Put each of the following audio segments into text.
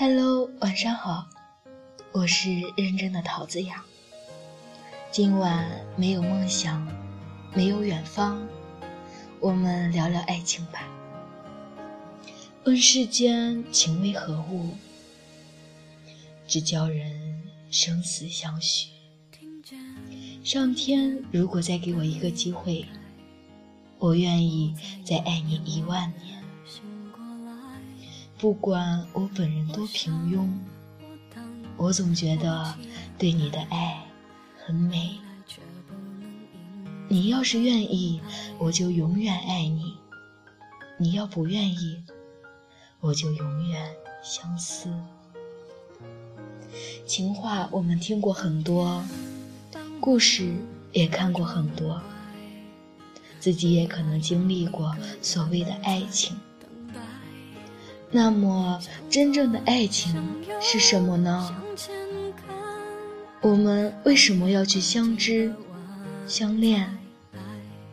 Hello，晚上好，我是认真的桃子呀。今晚没有梦想，没有远方，我们聊聊爱情吧。问世间情为何物，只教人生死相许。上天如果再给我一个机会，我愿意再爱你一万年。不管我本人多平庸，我总觉得对你的爱很美。你要是愿意，我就永远爱你；你要不愿意，我就永远相思。情话我们听过很多，故事也看过很多，自己也可能经历过所谓的爱情。那么，真正的爱情是什么呢？我们为什么要去相知、相恋、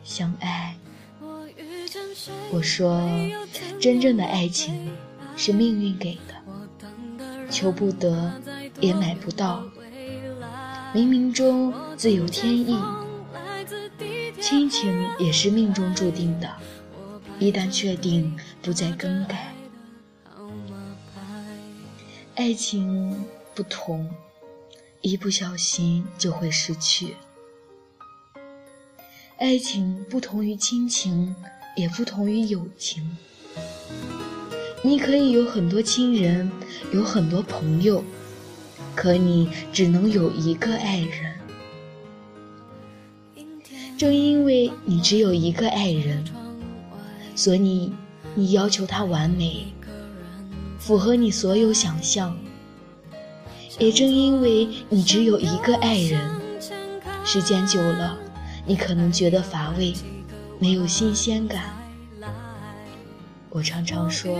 相爱？我说，真正的爱情是命运给的，求不得也买不到。冥冥中自有天意，亲情也是命中注定的，一旦确定，不再更改。爱情不同，一不小心就会失去。爱情不同于亲情，也不同于友情。你可以有很多亲人，有很多朋友，可你只能有一个爱人。正因为你只有一个爱人，所以你要求他完美。符合你所有想象，也正因为你只有一个爱人，时间久了，你可能觉得乏味，没有新鲜感。我常常说，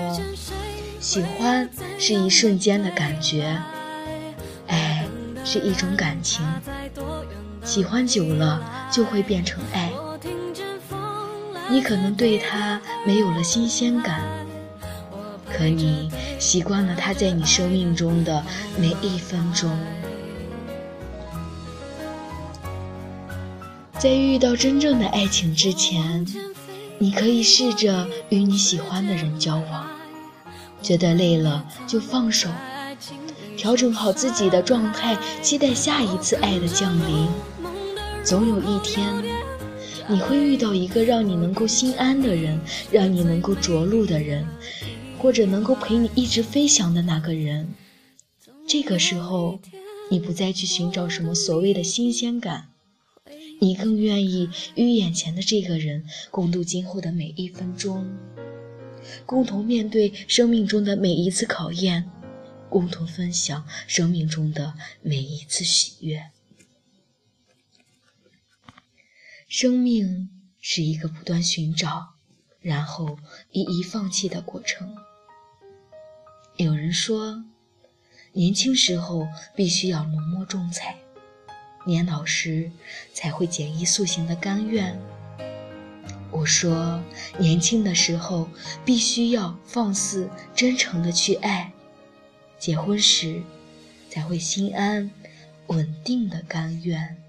喜欢是一瞬间的感觉，爱是一种感情，喜欢久了就会变成爱。你可能对他没有了新鲜感。可你习惯了他在你生命中的每一分钟，在遇到真正的爱情之前，你可以试着与你喜欢的人交往，觉得累了就放手，调整好自己的状态，期待下一次爱的降临。总有一天，你会遇到一个让你能够心安的人，让你能够着陆的人。或者能够陪你一直飞翔的那个人，这个时候，你不再去寻找什么所谓的新鲜感，你更愿意与眼前的这个人共度今后的每一分钟，共同面对生命中的每一次考验，共同分享生命中的每一次喜悦。生命是一个不断寻找，然后一一放弃的过程。有人说，年轻时候必须要浓墨重彩，年老时才会简易塑形的甘愿。我说，年轻的时候必须要放肆真诚的去爱，结婚时才会心安稳定的甘愿。